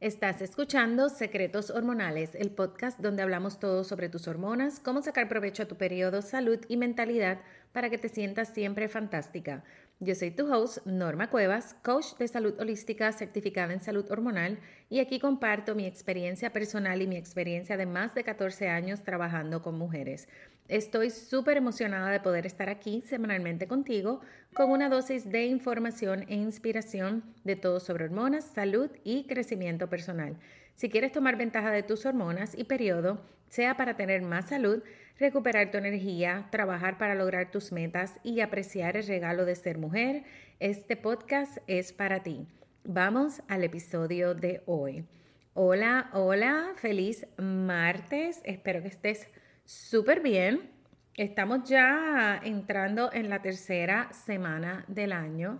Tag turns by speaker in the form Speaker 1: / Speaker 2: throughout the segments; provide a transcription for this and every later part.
Speaker 1: Estás escuchando Secretos Hormonales, el podcast donde hablamos todo sobre tus hormonas, cómo sacar provecho a tu periodo, salud y mentalidad para que te sientas siempre fantástica. Yo soy tu host, Norma Cuevas, coach de salud holística certificada en salud hormonal, y aquí comparto mi experiencia personal y mi experiencia de más de 14 años trabajando con mujeres. Estoy súper emocionada de poder estar aquí semanalmente contigo con una dosis de información e inspiración de todo sobre hormonas, salud y crecimiento personal. Si quieres tomar ventaja de tus hormonas y periodo, sea para tener más salud, recuperar tu energía, trabajar para lograr tus metas y apreciar el regalo de ser mujer, este podcast es para ti. Vamos al episodio de hoy. Hola, hola, feliz martes. Espero que estés súper bien. Estamos ya entrando en la tercera semana del año.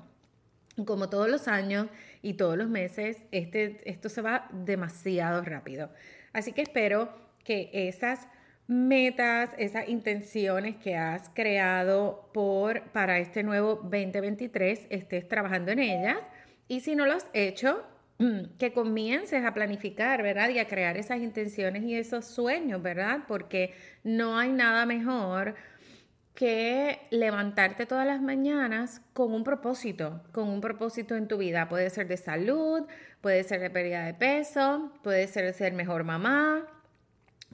Speaker 1: Como todos los años y todos los meses, este, esto se va demasiado rápido. Así que espero que esas metas, esas intenciones que has creado por, para este nuevo 2023, estés trabajando en ellas. Y si no lo has hecho, que comiences a planificar, ¿verdad? Y a crear esas intenciones y esos sueños, ¿verdad? Porque no hay nada mejor que levantarte todas las mañanas con un propósito, con un propósito en tu vida. Puede ser de salud, puede ser de pérdida de peso, puede ser de ser mejor mamá,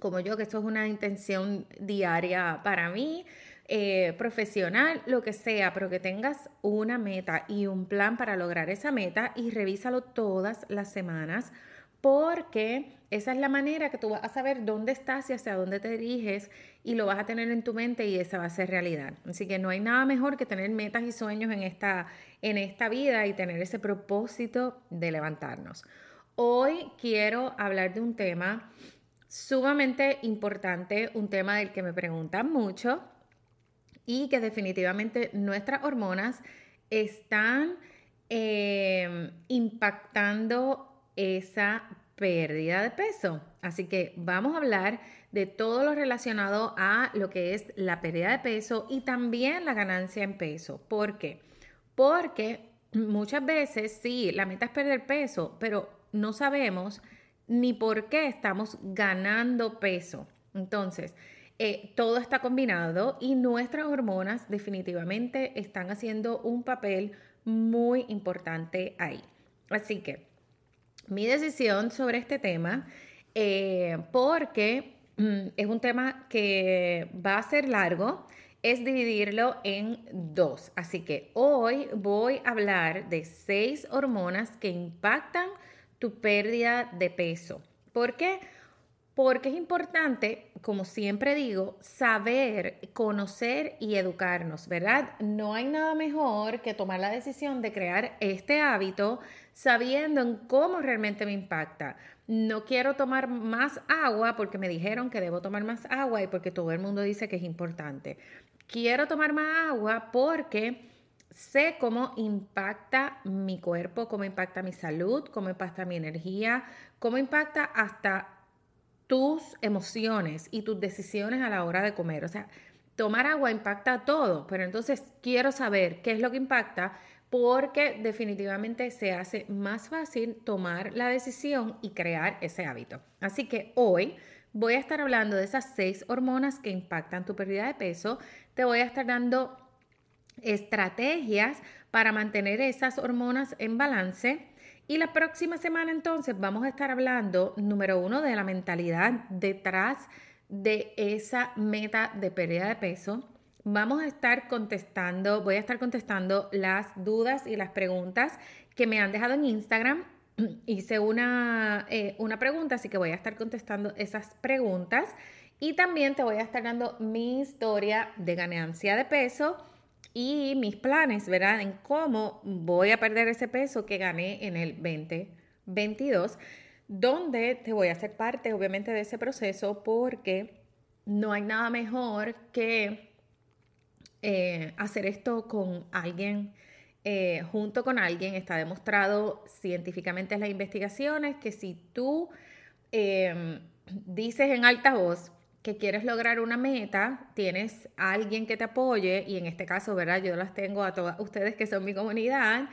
Speaker 1: como yo, que esto es una intención diaria para mí, eh, profesional, lo que sea, pero que tengas una meta y un plan para lograr esa meta y revísalo todas las semanas porque esa es la manera que tú vas a saber dónde estás y hacia dónde te diriges y lo vas a tener en tu mente y esa va a ser realidad. Así que no hay nada mejor que tener metas y sueños en esta, en esta vida y tener ese propósito de levantarnos. Hoy quiero hablar de un tema sumamente importante, un tema del que me preguntan mucho y que definitivamente nuestras hormonas están eh, impactando esa pérdida de peso. Así que vamos a hablar de todo lo relacionado a lo que es la pérdida de peso y también la ganancia en peso. ¿Por qué? Porque muchas veces sí, la meta es perder peso, pero no sabemos ni por qué estamos ganando peso. Entonces, eh, todo está combinado y nuestras hormonas definitivamente están haciendo un papel muy importante ahí. Así que mi decisión sobre este tema, eh, porque mm, es un tema que va a ser largo, es dividirlo en dos. Así que hoy voy a hablar de seis hormonas que impactan tu pérdida de peso. ¿Por qué? Es importante, como siempre digo, saber, conocer y educarnos, ¿verdad? No hay nada mejor que tomar la decisión de crear este hábito sabiendo en cómo realmente me impacta. No quiero tomar más agua porque me dijeron que debo tomar más agua y porque todo el mundo dice que es importante. Quiero tomar más agua porque sé cómo impacta mi cuerpo, cómo impacta mi salud, cómo impacta mi energía, cómo impacta hasta tus emociones y tus decisiones a la hora de comer. O sea, tomar agua impacta todo, pero entonces quiero saber qué es lo que impacta porque definitivamente se hace más fácil tomar la decisión y crear ese hábito. Así que hoy voy a estar hablando de esas seis hormonas que impactan tu pérdida de peso. Te voy a estar dando estrategias para mantener esas hormonas en balance. Y la próxima semana entonces vamos a estar hablando, número uno, de la mentalidad detrás de esa meta de pérdida de peso. Vamos a estar contestando, voy a estar contestando las dudas y las preguntas que me han dejado en Instagram. Hice una, eh, una pregunta, así que voy a estar contestando esas preguntas. Y también te voy a estar dando mi historia de ganancia de peso y mis planes, ¿verdad? En cómo voy a perder ese peso que gané en el 2022, donde te voy a hacer parte, obviamente, de ese proceso porque no hay nada mejor que eh, hacer esto con alguien. Eh, junto con alguien, está demostrado científicamente en las investigaciones que si tú em, dices en alta voz, que quieres lograr una meta, tienes a alguien que te apoye, y en este caso, ¿verdad? Yo las tengo a todas ustedes que son mi comunidad,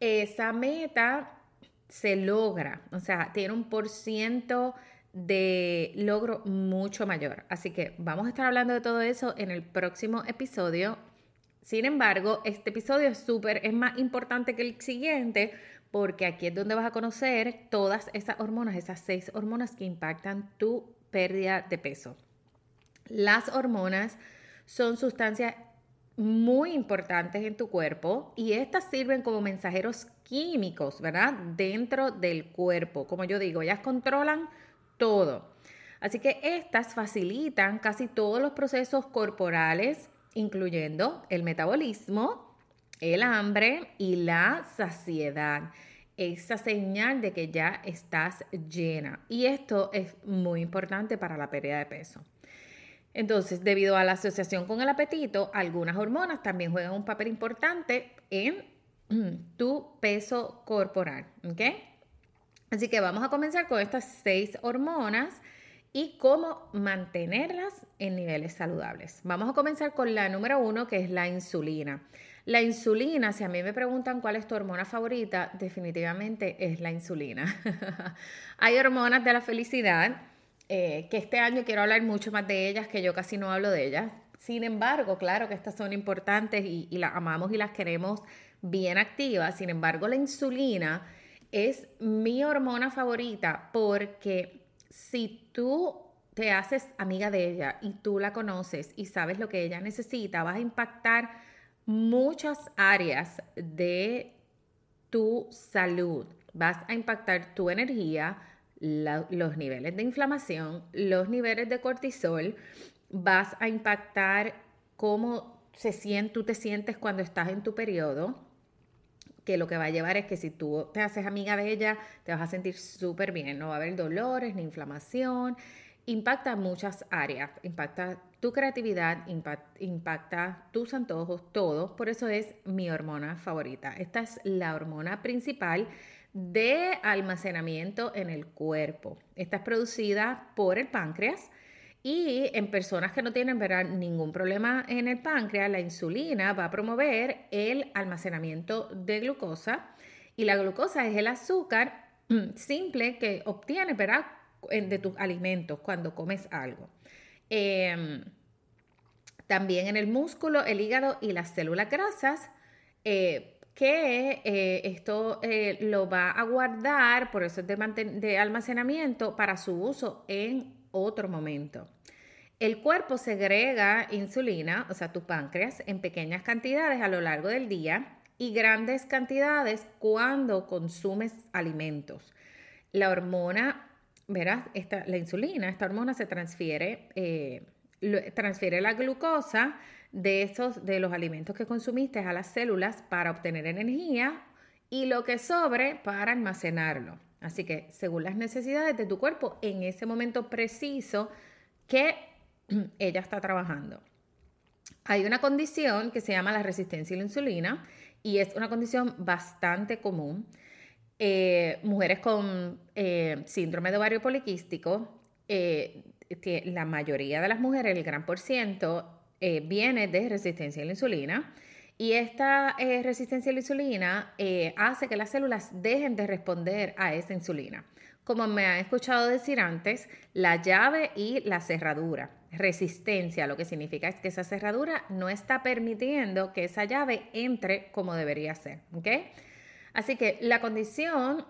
Speaker 1: esa meta se logra, o sea, tiene un por ciento de logro mucho mayor. Así que vamos a estar hablando de todo eso en el próximo episodio. Sin embargo, este episodio es súper, es más importante que el siguiente porque aquí es donde vas a conocer todas esas hormonas, esas seis hormonas que impactan tu pérdida de peso. Las hormonas son sustancias muy importantes en tu cuerpo y estas sirven como mensajeros químicos, ¿verdad? Dentro del cuerpo. Como yo digo, ellas controlan todo. Así que estas facilitan casi todos los procesos corporales, incluyendo el metabolismo, el hambre y la saciedad. Esa señal de que ya estás llena. Y esto es muy importante para la pérdida de peso. Entonces, debido a la asociación con el apetito, algunas hormonas también juegan un papel importante en tu peso corporal. ¿ok? Así que vamos a comenzar con estas seis hormonas y cómo mantenerlas en niveles saludables. Vamos a comenzar con la número uno, que es la insulina. La insulina, si a mí me preguntan cuál es tu hormona favorita, definitivamente es la insulina. Hay hormonas de la felicidad eh, que este año quiero hablar mucho más de ellas, que yo casi no hablo de ellas. Sin embargo, claro que estas son importantes y, y las amamos y las queremos bien activas. Sin embargo, la insulina es mi hormona favorita porque si tú te haces amiga de ella y tú la conoces y sabes lo que ella necesita, vas a impactar muchas áreas de tu salud. Vas a impactar tu energía, los niveles de inflamación, los niveles de cortisol, vas a impactar cómo se siente, tú te sientes cuando estás en tu periodo, que lo que va a llevar es que si tú te haces amiga de ella, te vas a sentir súper bien, no va a haber dolores ni inflamación, impacta muchas áreas, impacta tu creatividad, impacta tus antojos, todo, por eso es mi hormona favorita. Esta es la hormona principal de almacenamiento en el cuerpo. Esta es producida por el páncreas y en personas que no tienen ningún problema en el páncreas, la insulina va a promover el almacenamiento de glucosa y la glucosa es el azúcar simple que obtienes de tus alimentos cuando comes algo. Em, también en el músculo, el hígado y las células grasas eh, que eh, esto eh, lo va a guardar, por eso es de, almacenamiento, para su uso en otro momento. El cuerpo segrega insulina, o sea, tu páncreas, en pequeñas cantidades a lo largo del día y grandes cantidades cuando consumes alimentos. La hormona, verás, esta, la insulina, esta hormona se transfiere, eh, transfiere la glucosa de, esos, de los alimentos que consumiste a las células para obtener energía y lo que sobre para almacenarlo. Así que según las necesidades de tu cuerpo en ese momento preciso que ella está trabajando. Hay una condición que se llama la resistencia a la insulina y es una condición bastante común. Eh, mujeres con eh, síndrome de ovario poliquístico, eh, la mayoría de las mujeres, el gran por ciento, viene de resistencia a la insulina. Y esta eh, resistencia a la insulina eh, hace que las células dejen de responder a esa insulina. Como me han escuchado decir antes, la llave y la cerradura. Resistencia, lo que significa es que esa cerradura no está permitiendo que esa llave entre como debería ser. Así que la condición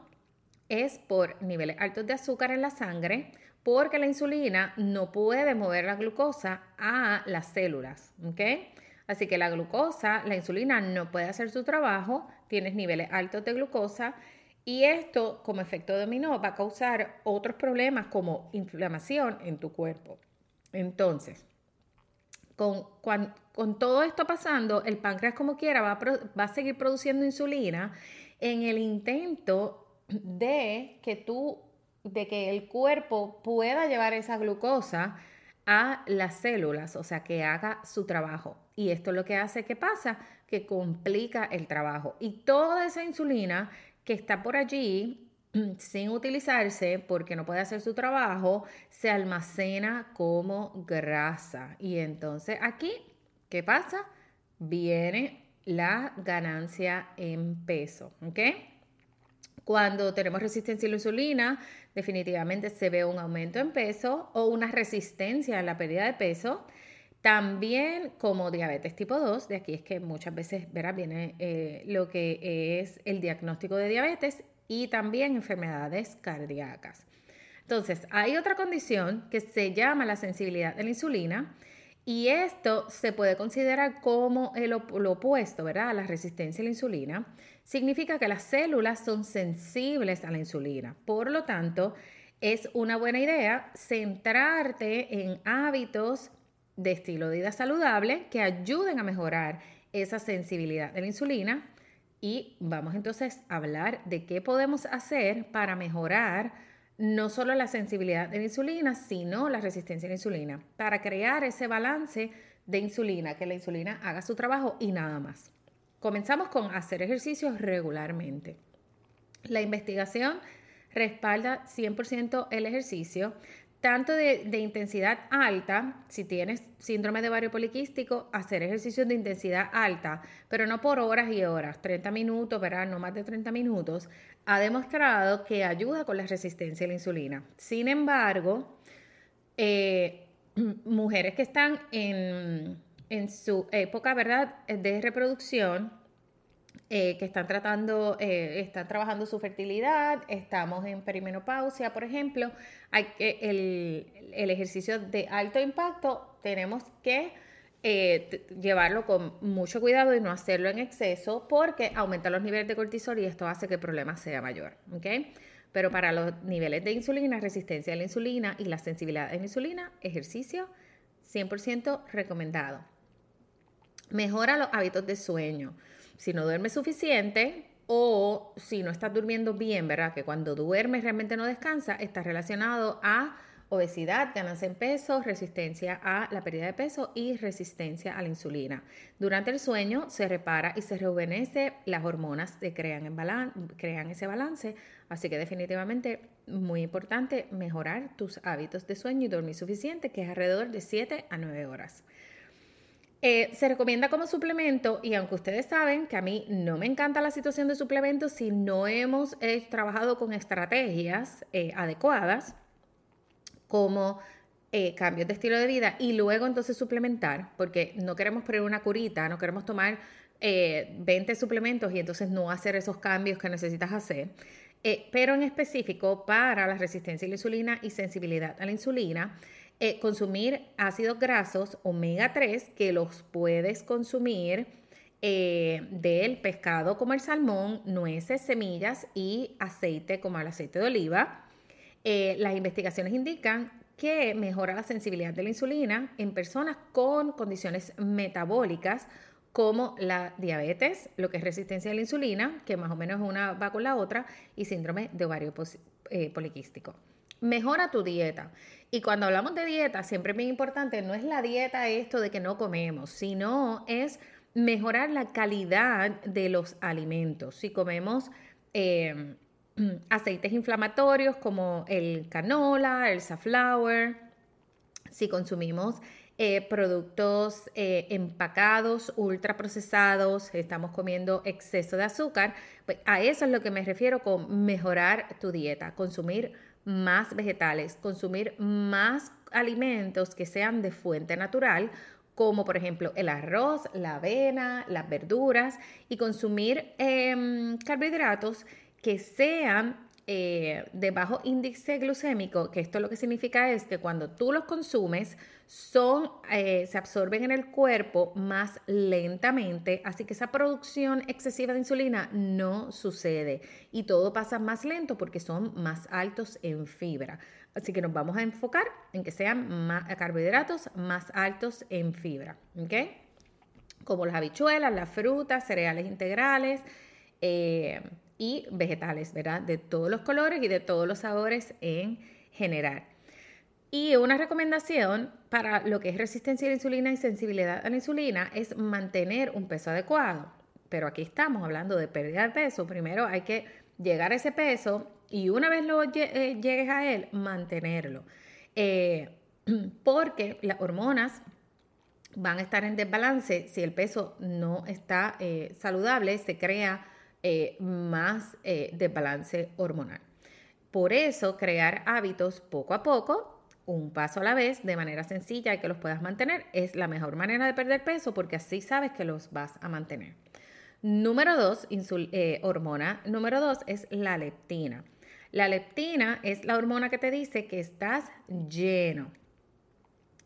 Speaker 1: es por niveles altos de azúcar en la sangre, porque la insulina no puede mover la glucosa a las células. ¿okay? Así que la glucosa, la insulina no puede hacer su trabajo, tienes niveles altos de glucosa y esto como efecto dominó va a causar otros problemas como inflamación en tu cuerpo. Entonces, con, con, todo esto pasando, el páncreas como quiera va va a seguir produciendo insulina en el intento de que tú, de que el cuerpo pueda llevar esa glucosa a las células, o sea, que haga su trabajo. Y esto es lo que hace que pasa, que complica el trabajo. Y toda esa insulina que está por allí sin utilizarse porque no puede hacer su trabajo, se almacena como grasa. Y entonces aquí, ¿qué pasa? Viene la ganancia en peso, ¿ok? Cuando tenemos resistencia a la insulina, definitivamente se ve un aumento en peso o una resistencia a la pérdida de peso. También como diabetes tipo 2, de aquí es que muchas veces verá, viene eh, lo que es el diagnóstico de diabetes y también enfermedades cardíacas. Entonces, hay otra condición que se llama la sensibilidad a la insulina y esto se puede considerar como el, lo opuesto, ¿verdad? A la resistencia a la insulina. Significa que las células son sensibles a la insulina. Por lo tanto, es una buena idea centrarte en hábitos de estilo de vida saludable que ayuden a mejorar esa sensibilidad a la insulina. Y vamos entonces a hablar de qué podemos hacer para mejorar no solo la sensibilidad de la insulina, sino la resistencia a la insulina, para crear ese balance de insulina, que la insulina haga su trabajo y nada más. Comenzamos con hacer ejercicios regularmente. La investigación respalda 100% el ejercicio, tanto de, intensidad alta, si tienes síndrome de ovario poliquístico, hacer ejercicios de intensidad alta, pero no por horas y horas, 30 minutos, ¿verdad? No más de 30 minutos, ha demostrado que ayuda con la resistencia a la insulina. Sin embargo, eh, mujeres que están en, en su época, ¿verdad?, de reproducción, eh, que están tratando, eh, están trabajando su fertilidad, estamos en perimenopausia, por ejemplo, hay que el, ejercicio de alto impacto tenemos que eh, llevarlo con mucho cuidado y no hacerlo en exceso porque aumenta los niveles de cortisol y esto hace que el problema sea mayor, ¿ok? Pero para los niveles de insulina, resistencia a la insulina y la sensibilidad a la insulina, ejercicio 100% recomendado. Mejora los hábitos de sueño si no duermes suficiente o si no estás durmiendo bien, ¿verdad? Que cuando duermes realmente no descansa, está relacionado a obesidad, ganancia en peso, resistencia a la pérdida de peso y resistencia a la insulina. Durante el sueño se repara y se rejuvenece, las hormonas se crean, en crean ese balance, así que definitivamente muy importante mejorar tus hábitos de sueño y dormir suficiente, que es alrededor de 7 a 9 horas. Eh, se recomienda como suplemento y aunque ustedes saben que a mí no me encanta la situación de suplementos si no hemos eh, trabajado con estrategias eh, adecuadas como cambios de estilo de vida y luego entonces suplementar, porque no queremos poner una curita, no queremos tomar 20 suplementos y entonces no hacer esos cambios que necesitas hacer. pero en específico para la resistencia a la insulina y sensibilidad a la insulina, eh, consumir ácidos grasos omega 3 que los puedes consumir eh, del pescado como el salmón, nueces, semillas y aceite como el aceite de oliva. Eh, las investigaciones indican que mejora la sensibilidad de la insulina en personas con condiciones metabólicas como la diabetes, lo que es resistencia a la insulina, que más o menos una va con la otra, y síndrome de ovario poliquístico. Mejora tu dieta. Y cuando hablamos de dieta, siempre es muy importante, no es la dieta esto de que no comemos, sino es mejorar la calidad de los alimentos. Si comemos em, aceites inflamatorios como el canola, el safflower, si consumimos eh, productos eh, empacados, ultraprocesados, estamos comiendo exceso de azúcar, pues a eso es lo que me refiero con mejorar tu dieta, consumir más vegetales, consumir más alimentos que sean de fuente natural, como por ejemplo el arroz, la avena, las verduras, y consumir em, carbohidratos que sean eh, de bajo índice glucémico, que esto lo que significa es que cuando tú los consumes, son, eh, se absorben en el cuerpo más lentamente, así que esa producción excesiva de insulina no sucede y todo pasa más lento porque son más altos en fibra. Así que nos vamos a enfocar en que sean más, carbohidratos más altos en fibra, ¿ok? Como las habichuelas, las frutas, cereales integrales. Eh, y vegetales, ¿verdad? De todos los colores y de todos los sabores en general. Y una recomendación para lo que es resistencia a la insulina y sensibilidad a la insulina es mantener un peso adecuado. Pero aquí estamos hablando de pérdida de peso. Primero hay que llegar a ese peso y una vez lo eh, llegues a él, mantenerlo. Eh, porque las hormonas van a estar en desbalance si el peso no está eh, saludable, se crea eh, más eh, desbalance hormonal. Por eso, crear hábitos poco a poco, un paso a la vez, de manera sencilla y que los puedas mantener, es la mejor manera de perder peso porque así sabes que los vas a mantener. Número dos, eh, hormona número dos es la leptina. La leptina es la hormona que te dice que estás lleno.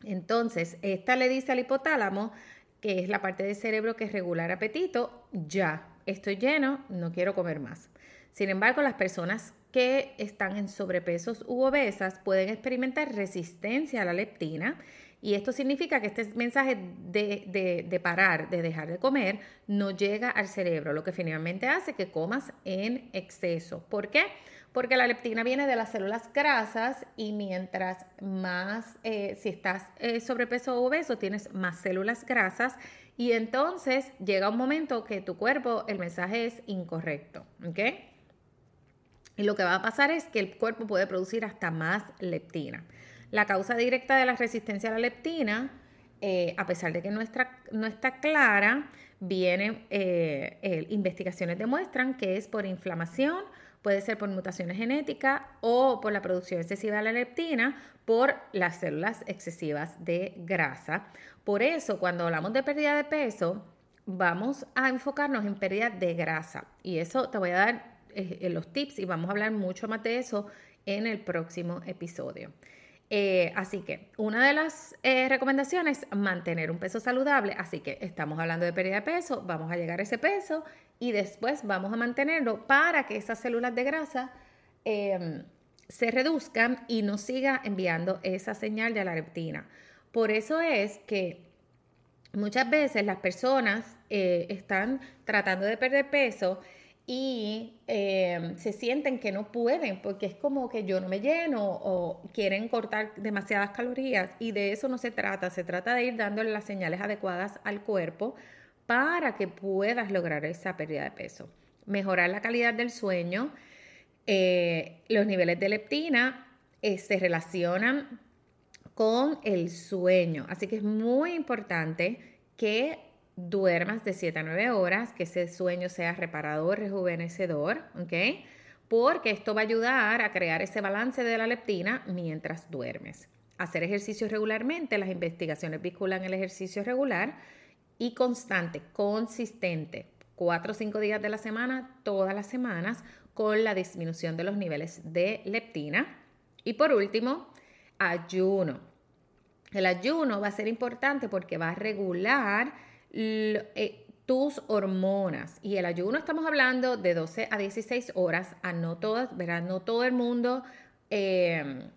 Speaker 1: Entonces, esta le dice al hipotálamo, que es la parte del cerebro que regula el apetito, ya, estoy lleno, no quiero comer más. Sin embargo, las personas que están en sobrepesos u obesas pueden experimentar resistencia a la leptina y esto significa que este mensaje de, parar, de dejar de comer, no llega al cerebro, lo que finalmente hace que comas en exceso. ¿Por qué? Porque la leptina viene de las células grasas y mientras más, eh, si estás eh, sobrepeso o obeso, tienes más células grasas y entonces llega un momento que tu cuerpo, el mensaje es incorrecto, ¿ok? Y lo que va a pasar es que el cuerpo puede producir hasta más leptina. La causa directa de la resistencia a la leptina, eh, a pesar de que no está, no está clara, viene, eh, investigaciones demuestran que es por inflamación, puede ser por mutaciones genéticas o por la producción excesiva de la leptina por las células excesivas de grasa. Por eso, cuando hablamos de pérdida de peso, vamos a enfocarnos en pérdida de grasa. Y eso te voy a dar eh, los tips y vamos a hablar mucho más de eso en el próximo episodio. Eh, así que una de las eh, recomendaciones es mantener un peso saludable. Así que estamos hablando de pérdida de peso, vamos a llegar a ese peso y después vamos a mantenerlo para que esas células de grasa em, se reduzcan y no siga enviando esa señal de la leptina. Por eso es que muchas veces las personas eh, están tratando de perder peso y em, se sienten que no pueden porque es como que yo no me lleno o quieren cortar demasiadas calorías y de eso no se trata, se trata de ir dándole las señales adecuadas al cuerpo para que puedas lograr esa pérdida de peso. Mejorar la calidad del sueño, eh, los niveles de leptina eh, se relacionan con el sueño, así que es muy importante que duermas de 7 a 9 horas, que ese sueño sea reparador, rejuvenecedor, ¿ok? Porque esto va a ayudar a crear ese balance de la leptina mientras duermes. Hacer ejercicio regularmente, las investigaciones vinculan el ejercicio regular y constante, consistente, 4 o 5 días de la semana, todas las semanas, con la disminución de los niveles de leptina. Y por último, ayuno. El ayuno va a ser importante porque va a regular eh, tus hormonas. Y el ayuno estamos hablando de 12 a 16 horas. A no todas, ¿verdad? No todo el mundo em,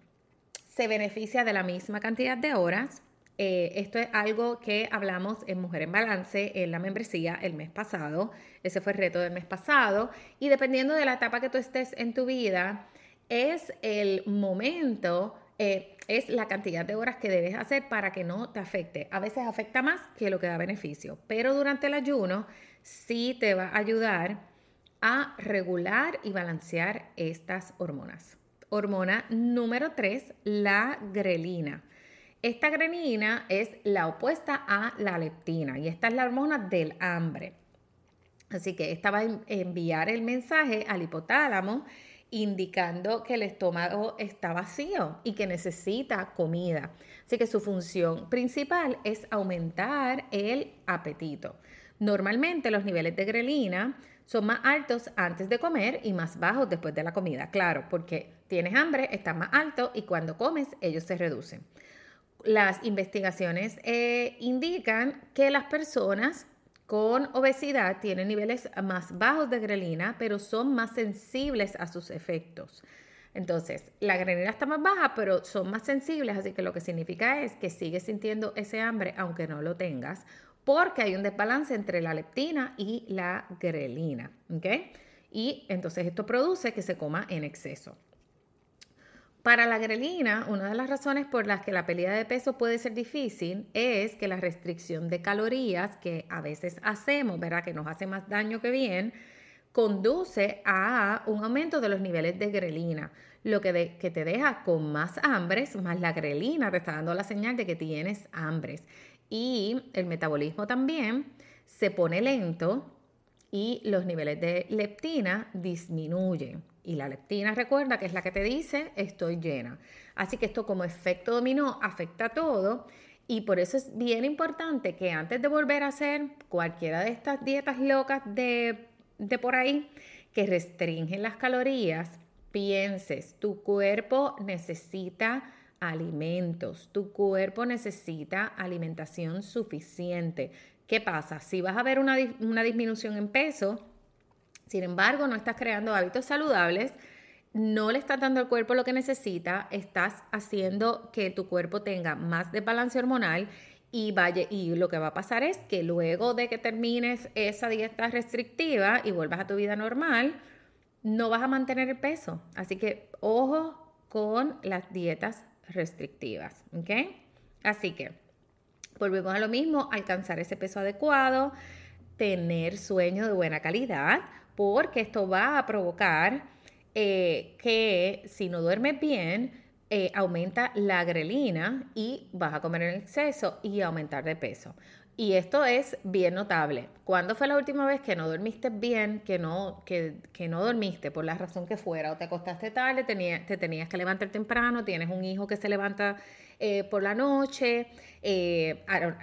Speaker 1: se beneficia de la misma cantidad de horas. Eh, esto es algo que hablamos en Mujer en Balance en la membresía el mes pasado. Ese fue el reto del mes pasado. Y dependiendo de la etapa que tú estés en tu vida, es el momento eh, es la cantidad de horas que debes hacer para que no te afecte. A veces afecta más que lo que da beneficio, pero durante el ayuno sí te va a ayudar a regular y balancear estas hormonas. Hormona número 3, la grelina. Esta grelina es la opuesta a la leptina y esta es la hormona del hambre. Así que esta va a enviar el mensaje al hipotálamo indicando que el estómago está vacío y que necesita comida. Así que su función principal es aumentar el apetito. Normalmente los niveles de grelina son más altos antes de comer y más bajos después de la comida. Claro, porque tienes hambre, está más alto y cuando comes ellos se reducen. Las investigaciones eh, indican que las personas con obesidad tienen niveles más bajos de grelina, pero son más sensibles a sus efectos. Entonces, la grelina está más baja, pero son más sensibles, así que lo que significa es que sigues sintiendo ese hambre aunque no lo tengas, porque hay un desbalance entre la leptina y la grelina, ¿ok? Y entonces esto produce que se coma en exceso. Para la grelina, una de las razones por las que la pérdida de peso puede ser difícil es que la restricción de calorías que a veces hacemos, ¿verdad? Que nos hace más daño que bien, conduce a un aumento de los niveles de grelina, lo que, te deja con más hambres, más la grelina te está dando la señal de que tienes hambres. Y el metabolismo también se pone lento y los niveles de leptina disminuyen. Y la leptina, recuerda que es la que te dice estoy llena. Así que esto como efecto dominó afecta a todo y por eso es bien importante que antes de volver a hacer cualquiera de estas dietas locas de, de por ahí que restringen las calorías, pienses, tu cuerpo necesita alimentos, tu cuerpo necesita alimentación suficiente. ¿Qué pasa? Si vas a ver una, una disminución en peso, sin embargo, no estás creando hábitos saludables, no le estás dando al cuerpo lo que necesita, estás haciendo que tu cuerpo tenga más desbalance hormonal y vaya y lo que va a pasar es que luego de que termines esa dieta restrictiva y vuelvas a tu vida normal, no vas a mantener el peso. Así que ojo con las dietas restrictivas, ¿ok? Así que volvemos a lo mismo, alcanzar ese peso adecuado, tener sueño de buena calidad, porque esto va a provocar eh, que si no duermes bien, eh, aumenta la grelina y vas a comer en exceso y aumentar de peso. Y esto es bien notable. ¿Cuándo fue la última vez que no dormiste bien, que no, que, no dormiste por la razón que fuera, o te acostaste tarde, te tenías que levantar temprano, tienes un hijo que se levanta eh, por la noche,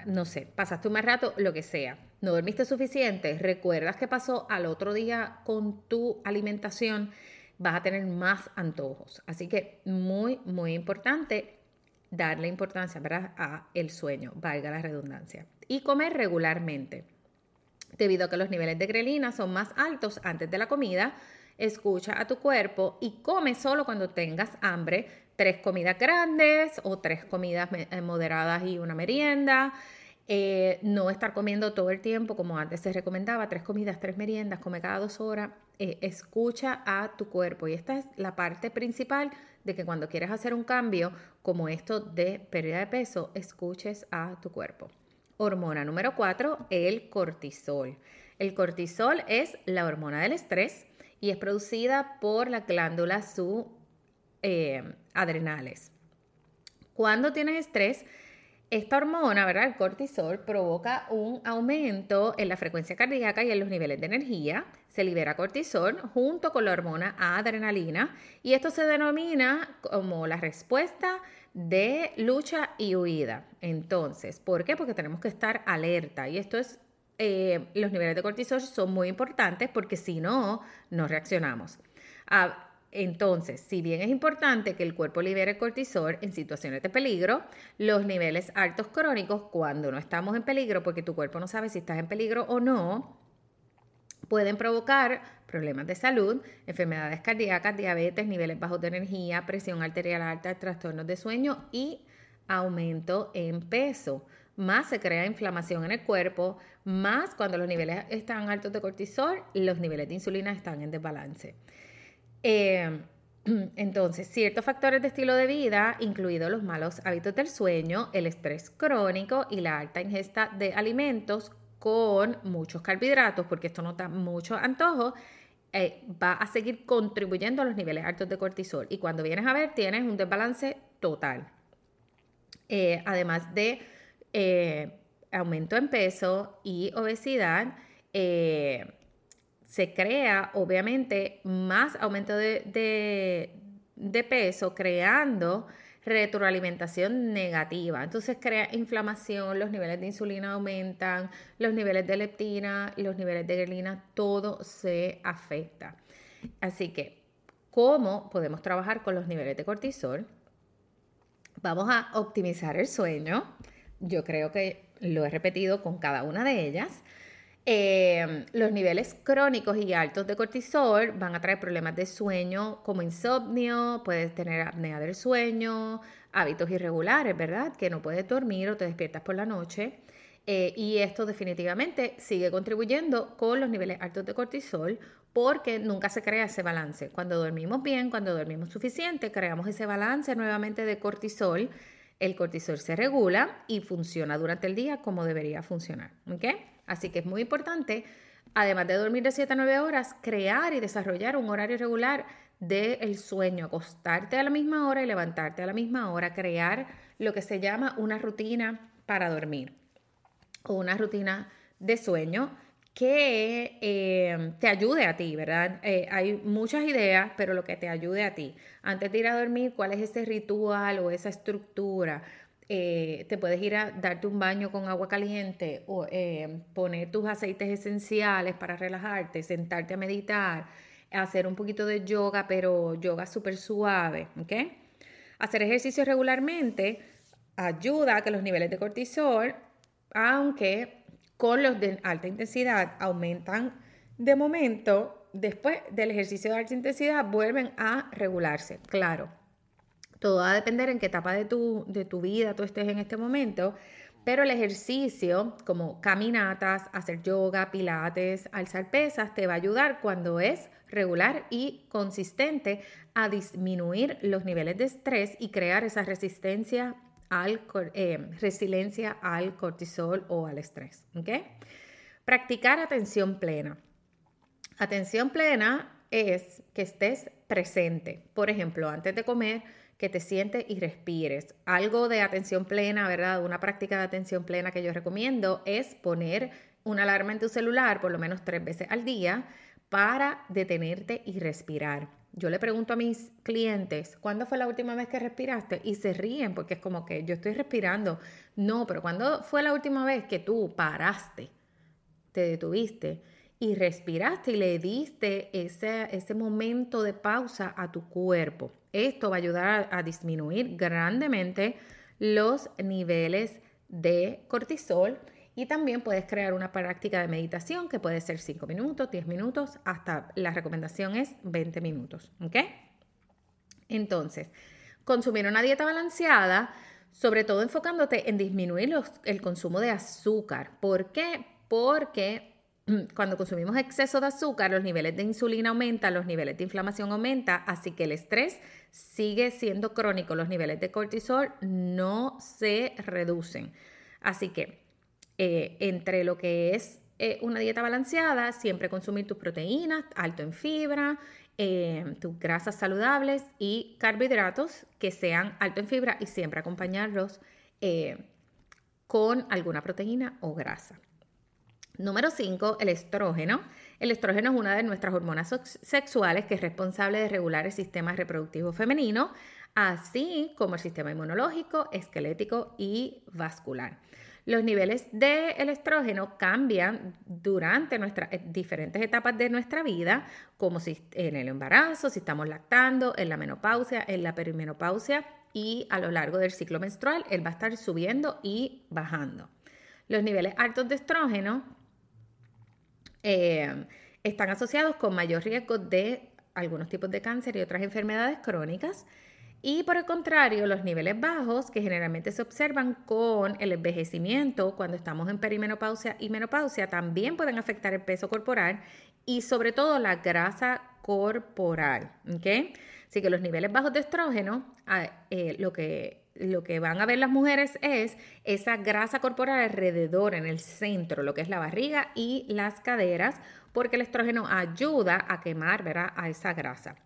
Speaker 1: no sé, pasaste un mal rato, lo que sea. No dormiste suficiente, recuerdas qué pasó al otro día con tu alimentación, vas a tener más antojos. Así que muy, muy importante darle importancia ¿verdad? a el sueño, valga la redundancia y comer regularmente. Debido a que los niveles de grelina son más altos antes de la comida, escucha a tu cuerpo y come solo cuando tengas hambre, tres comidas grandes o tres comidas eh, moderadas y una merienda. Eh, no estar comiendo todo el tiempo como antes se recomendaba, tres comidas, tres meriendas, come cada dos horas. Eh, escucha a tu cuerpo y esta es la parte principal de que cuando quieres hacer un cambio como esto de pérdida de peso, escuches a tu cuerpo. Hormona número 4, el cortisol. El cortisol es la hormona del estrés y es producida por las glándulas subadrenales. Eh, Cuando tienes estrés, esta hormona, ¿verdad? El cortisol provoca un aumento en la frecuencia cardíaca y en los niveles de energía. Se libera cortisol junto con la hormona adrenalina y esto se denomina como la respuesta de lucha y huida. Entonces, ¿por qué? Porque tenemos que estar alerta y esto es, eh, los niveles de cortisol son muy importantes porque si no, no reaccionamos. Ah, entonces, si bien es importante que el cuerpo libere cortisol en situaciones de peligro, los niveles altos crónicos, cuando no estamos en peligro, porque tu cuerpo no sabe si estás en peligro o no, pueden provocar problemas de salud, enfermedades cardíacas, diabetes, niveles bajos de energía, presión arterial alta, trastornos de sueño y aumento en peso. Más se crea inflamación en el cuerpo, más cuando los niveles están altos de cortisol, los niveles de insulina están en desbalance. Eh, entonces, ciertos factores de estilo de vida, incluidos los malos hábitos del sueño, el estrés crónico y la alta ingesta de alimentos con muchos carbohidratos, porque esto nos da mucho antojo, eh, va a seguir contribuyendo a los niveles altos de cortisol. Y cuando vienes a ver, tienes un desbalance total. Eh, además de eh, aumento en peso y obesidad, se crea obviamente más aumento de peso, creando retroalimentación negativa. Entonces crea inflamación, los niveles de insulina aumentan, los niveles de leptina, los niveles de grelina, todo se afecta. Así que, ¿cómo podemos trabajar con los niveles de cortisol? Vamos a optimizar el sueño. Yo creo que lo he repetido con cada una de ellas. Em, los niveles crónicos y altos de cortisol van a traer problemas de sueño como insomnio, puedes tener apnea del sueño, hábitos irregulares, ¿verdad? Que no puedes dormir o te despiertas por la noche. Eh, y esto definitivamente sigue contribuyendo con los niveles altos de cortisol porque nunca se crea ese balance. Cuando dormimos bien, cuando dormimos suficiente, creamos ese balance nuevamente de cortisol. El cortisol se regula y funciona durante el día como debería funcionar. ¿ok?, Así que es muy importante, además de dormir de 7 a 9 horas, crear y desarrollar un horario regular del sueño, acostarte a la misma hora y levantarte a la misma hora, crear lo que se llama una rutina para dormir o una rutina de sueño que eh, te ayude a ti, ¿verdad? Eh, hay muchas ideas, pero lo que te ayude a ti. Antes de ir a dormir, ¿cuál es ese ritual o esa estructura? Eh, te puedes ir a darte un baño con agua caliente o poner tus aceites esenciales para relajarte, sentarte a meditar, hacer un poquito de yoga, pero yoga súper suave, ¿ok? Hacer ejercicio regularmente ayuda a que los niveles de cortisol, aunque con los de alta intensidad aumentan de momento, después del ejercicio de alta intensidad vuelven a regularse. Claro, todo va a depender en qué etapa de tu, de tu vida tú estés en este momento, pero el ejercicio como caminatas, hacer yoga, pilates, alzar pesas, te va a ayudar cuando es regular y consistente a disminuir los niveles de estrés y crear esa resistencia al, eh, resiliencia al cortisol o al estrés. Practicar atención plena. Atención plena es que estés presente. Por ejemplo, antes de comer, que te sientes y respires. Algo de atención plena, ¿verdad? Una práctica de atención plena que yo recomiendo es poner una alarma en tu celular por lo menos tres veces al día para detenerte y respirar. Yo le pregunto a mis clientes, ¿cuándo fue la última vez que respiraste? Y se ríen porque es como que yo estoy respirando. No, pero ¿cuándo fue la última vez que tú paraste, te detuviste y respiraste y le diste ese, ese momento de pausa a tu cuerpo? Esto va a ayudar a, disminuir grandemente los niveles de cortisol y también puedes crear una práctica de meditación que puede ser 5 minutos, 10 minutos, hasta la recomendación es 20 minutos. ¿Ok? Entonces, consumir una dieta balanceada, sobre todo enfocándote en disminuir el consumo de azúcar. ¿Por qué? Porque cuando consumimos exceso de azúcar, los niveles de insulina aumentan, los niveles de inflamación aumentan, así que el estrés sigue siendo crónico, los niveles de cortisol no se reducen. Así que eh, entre lo que es eh, una dieta balanceada, siempre consumir tus proteínas, alto en fibra, eh, tus grasas saludables y carbohidratos que sean alto en fibra y siempre acompañarlos con alguna proteína o grasa. Número 5, el estrógeno. El estrógeno es una de nuestras hormonas sexuales que es responsable de regular el sistema reproductivo femenino, así como el sistema inmunológico, esquelético y vascular. Los niveles del estrógeno cambian durante nuestras eh, diferentes etapas de nuestra vida, como si en el embarazo, si estamos lactando, en la menopausia, en la perimenopausia y a lo largo del ciclo menstrual, él va a estar subiendo y bajando. Los niveles altos de estrógeno eh, están asociados con mayor riesgo de algunos tipos de cáncer y otras enfermedades crónicas. Y por el contrario, los niveles bajos, que generalmente se observan con el envejecimiento cuando estamos en perimenopausia y menopausia, también pueden afectar el peso corporal y sobre todo la grasa corporal. ¿okay? Así que los niveles bajos de estrógeno, ah, eh, lo, que, lo que van a ver las mujeres es esa grasa corporal alrededor, en el centro, lo que es la barriga y las caderas, porque el estrógeno ayuda a quemar a esa grasa.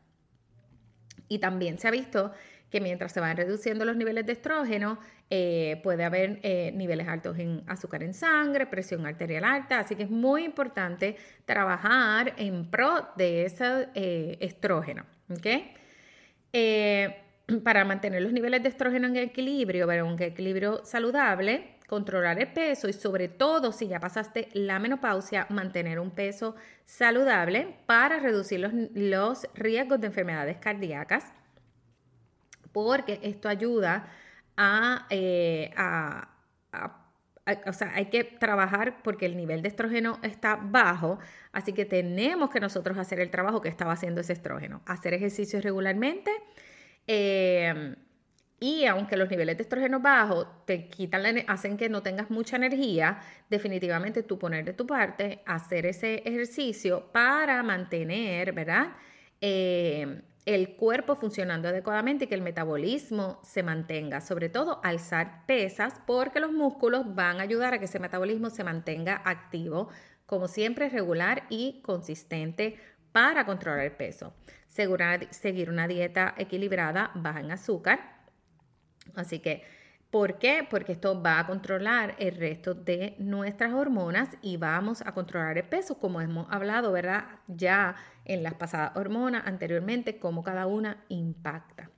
Speaker 1: Y también se ha visto que mientras se van reduciendo los niveles de estrógeno, eh, puede haber eh, niveles altos en azúcar en sangre, presión arterial alta, así que es muy importante trabajar en pro de ese eh, estrógeno. para mantener los niveles de estrógeno en equilibrio, pero en equilibrio saludable, controlar el peso y sobre todo si ya pasaste la menopausia, mantener un peso saludable para reducir los, los riesgos de enfermedades cardíacas, porque esto ayuda eh, a, o sea, hay que trabajar porque el nivel de estrógeno está bajo, así que tenemos que nosotros hacer el trabajo que estaba haciendo ese estrógeno, hacer ejercicios regularmente. Eh, y aunque los niveles de estrógeno bajos te quitan hacen que no tengas mucha energía, definitivamente tú poner de tu parte, hacer ese ejercicio para mantener, ¿verdad? Eh, el cuerpo funcionando adecuadamente y que el metabolismo se mantenga, sobre todo alzar pesas, porque los músculos van a ayudar a que ese metabolismo se mantenga activo, como siempre regular y consistente para controlar el peso. Seguir una dieta equilibrada, baja en azúcar, Así que ¿Por qué? Porque esto va a controlar el resto de nuestras hormonas y vamos a controlar el peso, como hemos hablado, ¿verdad? Ya en las pasadas hormonas anteriormente, cómo cada una impacta.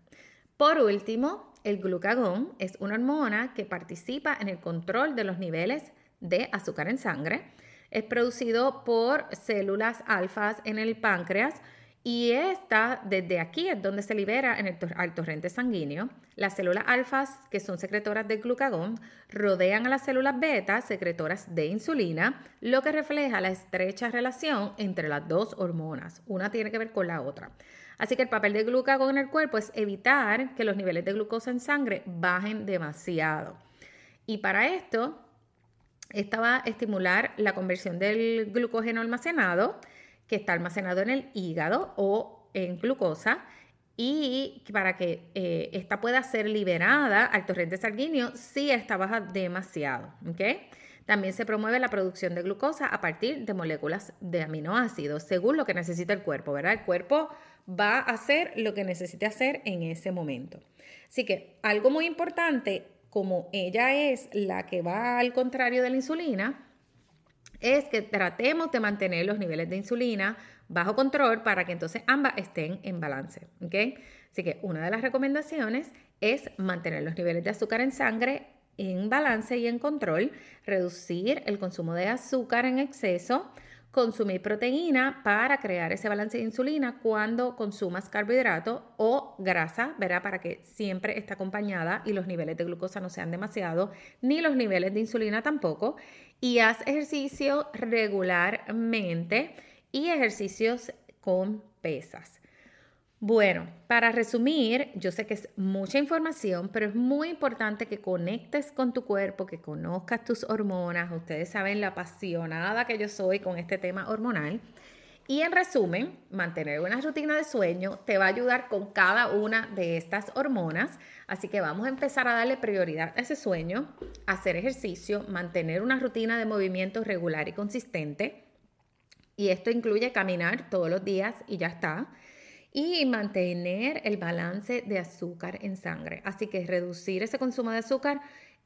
Speaker 1: Por último, el glucagón es una hormona que participa en el control de los niveles de azúcar en sangre. Es producido por células alfas en el páncreas y esta, desde aquí es donde se libera en el al torrente sanguíneo. Las células alfas, que son secretoras de glucagón, rodean a las células beta, secretoras de insulina, lo que refleja la estrecha relación entre las dos hormonas. Una tiene que ver con la otra. Así que el papel de glucagón en el cuerpo es evitar que los niveles de glucosa en sangre bajen demasiado. Y para esto, esta va a estimular la conversión del glucógeno almacenado que está almacenado en el hígado o en glucosa y para que eh, esta pueda ser liberada al torrente sanguíneo si esta baja demasiado. También se promueve la producción de glucosa a partir de moléculas de aminoácidos, según lo que necesita el cuerpo, ¿verdad? El cuerpo va a hacer lo que necesite hacer en ese momento. Así que algo muy importante, como ella es la que va al contrario de la insulina, es que tratemos de mantener los niveles de insulina bajo control para que entonces ambas estén en balance. Así que una de las recomendaciones es mantener los niveles de azúcar en sangre en balance y en control, reducir el consumo de azúcar en exceso, consumir proteína para crear ese balance de insulina cuando consumas carbohidrato o grasa, ¿verdad? Para que siempre esté acompañada y los niveles de glucosa no sean demasiado, ni los niveles de insulina tampoco. Y haz ejercicio regularmente y ejercicios con pesas. Bueno, para resumir, yo sé que es mucha información, pero es muy importante que conectes con tu cuerpo, que conozcas tus hormonas. Ustedes saben la apasionada que yo soy con este tema hormonal. Y en resumen, mantener una rutina de sueño te va a ayudar con cada una de estas hormonas. Así que vamos a empezar a darle prioridad a ese sueño, hacer ejercicio, mantener una rutina de movimiento regular y consistente. Y esto incluye caminar todos los días y ya está y mantener el balance de azúcar en sangre. Así que reducir ese consumo de azúcar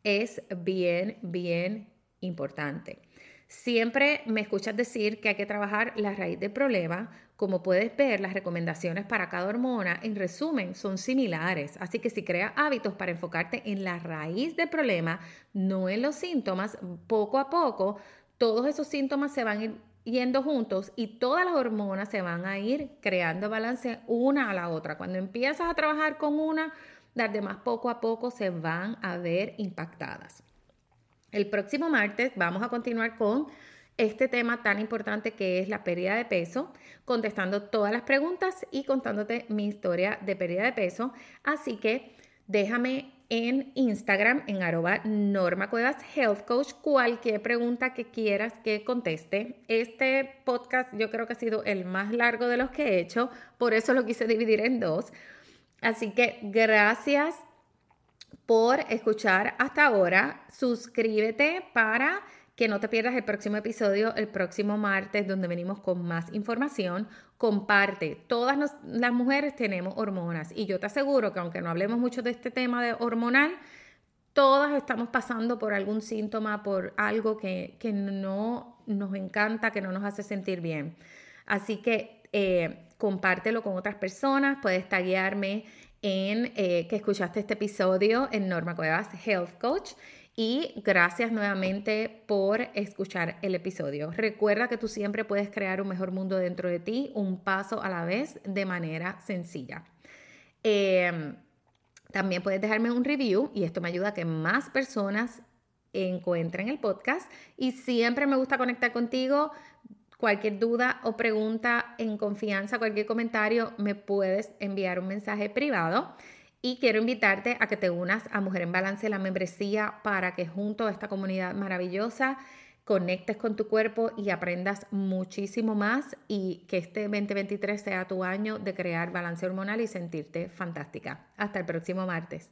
Speaker 1: es bien, bien importante. Siempre me escuchas decir que hay que trabajar la raíz del problema. Como puedes ver, las recomendaciones para cada hormona, en resumen, son similares. Así que si creas hábitos para enfocarte en la raíz del problema, no en los síntomas, poco a poco, todos esos síntomas se van a ir yendo juntos y todas las hormonas se van a ir creando balance una a la otra. Cuando empiezas a trabajar con una, las demás poco a poco se van a ver impactadas. El próximo martes vamos a continuar con este tema tan importante que es la pérdida de peso, contestando todas las preguntas y contándote mi historia de pérdida de peso. Así que déjame en Instagram en arroba Norma Cuevas Health Coach cualquier pregunta que quieras que conteste. Este podcast yo creo que ha sido el más largo de los que he hecho, por eso lo quise dividir en dos. Así que gracias por escuchar hasta ahora. Suscríbete para que no te pierdas el próximo episodio el próximo martes donde venimos con más información. Comparte, todas las mujeres tenemos hormonas y yo te aseguro que aunque no hablemos mucho de este tema de hormonal, todas estamos pasando por algún síntoma, por algo que, no nos encanta, que no nos hace sentir bien. Así que eh, compártelo con otras personas, puedes taguearme en eh, que escuchaste este episodio en Norma Cuevas Health Coach y gracias nuevamente por escuchar el episodio. Recuerda que tú siempre puedes crear un mejor mundo dentro de ti, un paso a la vez, de manera sencilla. Em, también puedes dejarme un review y esto me ayuda a que más personas encuentren el podcast. Y siempre me gusta conectar contigo. Cualquier duda o pregunta en confianza, cualquier comentario, me puedes enviar un mensaje privado. Y quiero invitarte a que te unas a Mujer en Balance, la membresía, para que junto a esta comunidad maravillosa conectes con tu cuerpo y aprendas muchísimo más y que este 2023 sea tu año de crear balance hormonal y sentirte fantástica. Hasta el próximo martes.